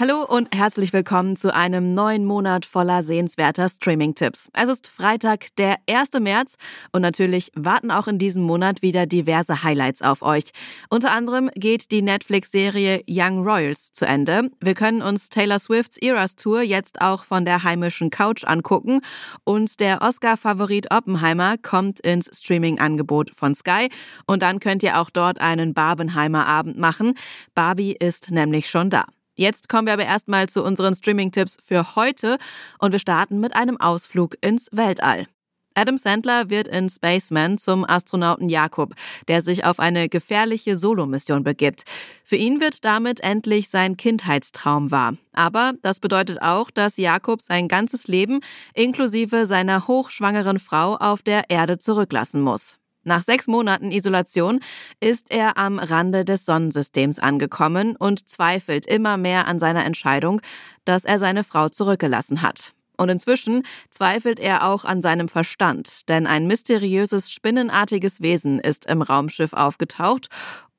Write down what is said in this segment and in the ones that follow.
Hallo und herzlich willkommen zu einem neuen Monat voller sehenswerter Streaming-Tipps. Es ist Freitag, der 1. März und natürlich warten auch in diesem Monat wieder diverse Highlights auf euch. Unter anderem geht die Netflix-Serie Young Royals zu Ende. Wir können uns Taylor Swifts Eras Tour jetzt auch von der heimischen Couch angucken und der Oscar-Favorit Oppenheimer kommt ins Streaming-Angebot von Sky und dann könnt ihr auch dort einen Barbenheimer Abend machen. Barbie ist nämlich schon da. Jetzt kommen wir aber erstmal zu unseren Streaming-Tipps für heute und wir starten mit einem Ausflug ins Weltall. Adam Sandler wird in Spaceman zum Astronauten Jakob, der sich auf eine gefährliche Solomission begibt. Für ihn wird damit endlich sein Kindheitstraum wahr. Aber das bedeutet auch, dass Jakob sein ganzes Leben inklusive seiner hochschwangeren Frau auf der Erde zurücklassen muss. Nach sechs Monaten Isolation ist er am Rande des Sonnensystems angekommen und zweifelt immer mehr an seiner Entscheidung, dass er seine Frau zurückgelassen hat. Und inzwischen zweifelt er auch an seinem Verstand, denn ein mysteriöses, spinnenartiges Wesen ist im Raumschiff aufgetaucht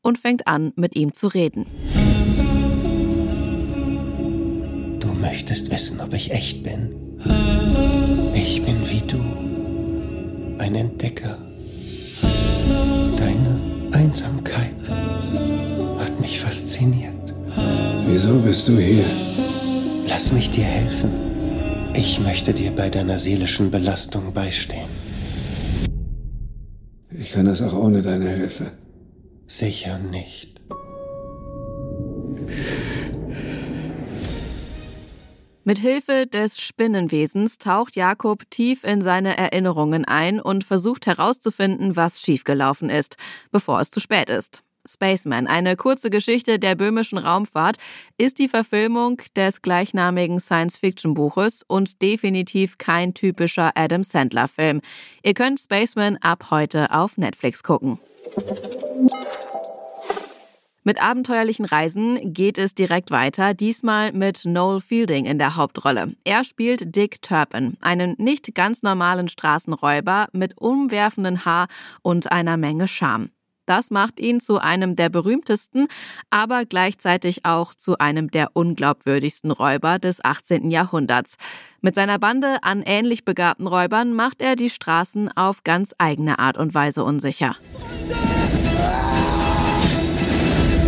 und fängt an, mit ihm zu reden. Du möchtest wissen, ob ich echt bin. Bist du hier? Lass mich dir helfen. Ich möchte dir bei deiner seelischen Belastung beistehen. Ich kann das auch ohne deine Hilfe. Sicher nicht. Mit Hilfe des Spinnenwesens taucht Jakob tief in seine Erinnerungen ein und versucht herauszufinden, was schiefgelaufen ist, bevor es zu spät ist. Spaceman, eine kurze Geschichte der böhmischen Raumfahrt, ist die Verfilmung des gleichnamigen Science-Fiction-Buches und definitiv kein typischer Adam Sandler-Film. Ihr könnt Spaceman ab heute auf Netflix gucken. Mit abenteuerlichen Reisen geht es direkt weiter, diesmal mit Noel Fielding in der Hauptrolle. Er spielt Dick Turpin, einen nicht ganz normalen Straßenräuber mit umwerfenden Haar und einer Menge Charme. Das macht ihn zu einem der berühmtesten, aber gleichzeitig auch zu einem der unglaubwürdigsten Räuber des 18. Jahrhunderts. Mit seiner Bande an ähnlich begabten Räubern macht er die Straßen auf ganz eigene Art und Weise unsicher.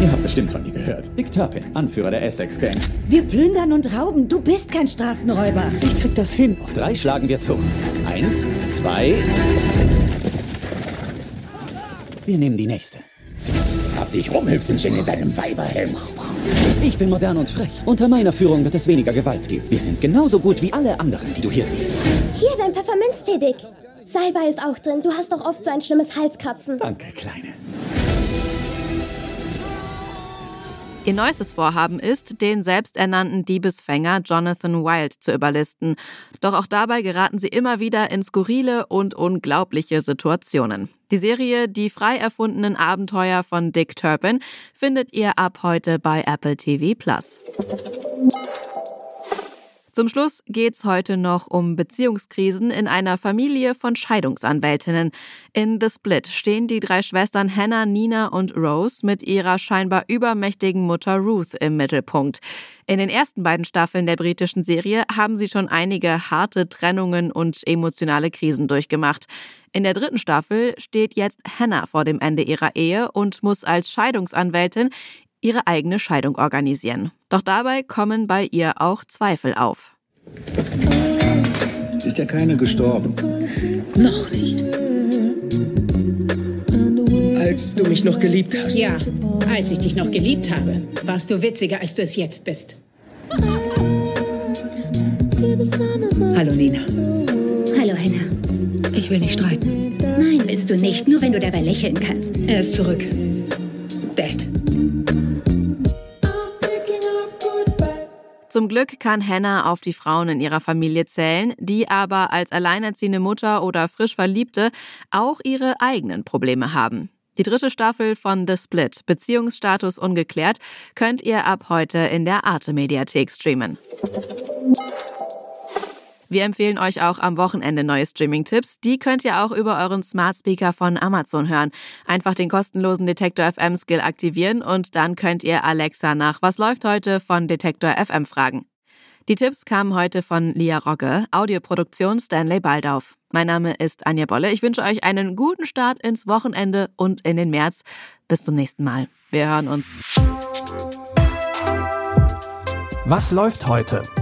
Ihr habt bestimmt von mir gehört. Dick Turpin, Anführer der Essex Gang. Wir plündern und rauben. Du bist kein Straßenräuber. Ich krieg das hin. Auf drei schlagen wir zu. Eins, zwei. Wir nehmen die nächste. Hab dich Rumhüpfenchen in deinem Weiberhelm. Ich bin modern und frech. Unter meiner Führung wird es weniger Gewalt geben. Wir sind genauso gut wie alle anderen, die du hier siehst. Hier dein Pfefferminztee, Dick. Salbei ist auch drin. Du hast doch oft so ein schlimmes Halskratzen. Danke, Kleine. Ihr neuestes Vorhaben ist, den selbsternannten Diebesfänger Jonathan Wild zu überlisten. Doch auch dabei geraten sie immer wieder in skurrile und unglaubliche Situationen. Die Serie Die frei erfundenen Abenteuer von Dick Turpin findet ihr ab heute bei Apple TV Plus. Zum Schluss geht's heute noch um Beziehungskrisen in einer Familie von Scheidungsanwältinnen. In The Split stehen die drei Schwestern Hannah, Nina und Rose mit ihrer scheinbar übermächtigen Mutter Ruth im Mittelpunkt. In den ersten beiden Staffeln der britischen Serie haben sie schon einige harte Trennungen und emotionale Krisen durchgemacht. In der dritten Staffel steht jetzt Hannah vor dem Ende ihrer Ehe und muss als Scheidungsanwältin ihre eigene Scheidung organisieren. Doch dabei kommen bei ihr auch Zweifel auf. Ist ja keiner gestorben. Noch nicht. Als du mich noch geliebt hast. Ja, als ich dich noch geliebt habe, warst du witziger, als du es jetzt bist. Hallo, Nina. Hallo, Hannah. Ich will nicht streiten. Nein, willst du nicht, nur wenn du dabei lächeln kannst. Er ist zurück. Zum Glück kann Hannah auf die Frauen in ihrer Familie zählen, die aber als alleinerziehende Mutter oder frisch Verliebte auch ihre eigenen Probleme haben. Die dritte Staffel von The Split, Beziehungsstatus ungeklärt, könnt ihr ab heute in der Arte Mediathek streamen. Wir empfehlen euch auch am Wochenende neue Streaming-Tipps. Die könnt ihr auch über euren Smart Speaker von Amazon hören. Einfach den kostenlosen Detektor FM Skill aktivieren und dann könnt ihr Alexa nach Was läuft heute von Detektor FM fragen. Die Tipps kamen heute von Lia Rogge, Audioproduktion Stanley Baldauf. Mein Name ist Anja Bolle. Ich wünsche euch einen guten Start ins Wochenende und in den März. Bis zum nächsten Mal. Wir hören uns. Was läuft heute?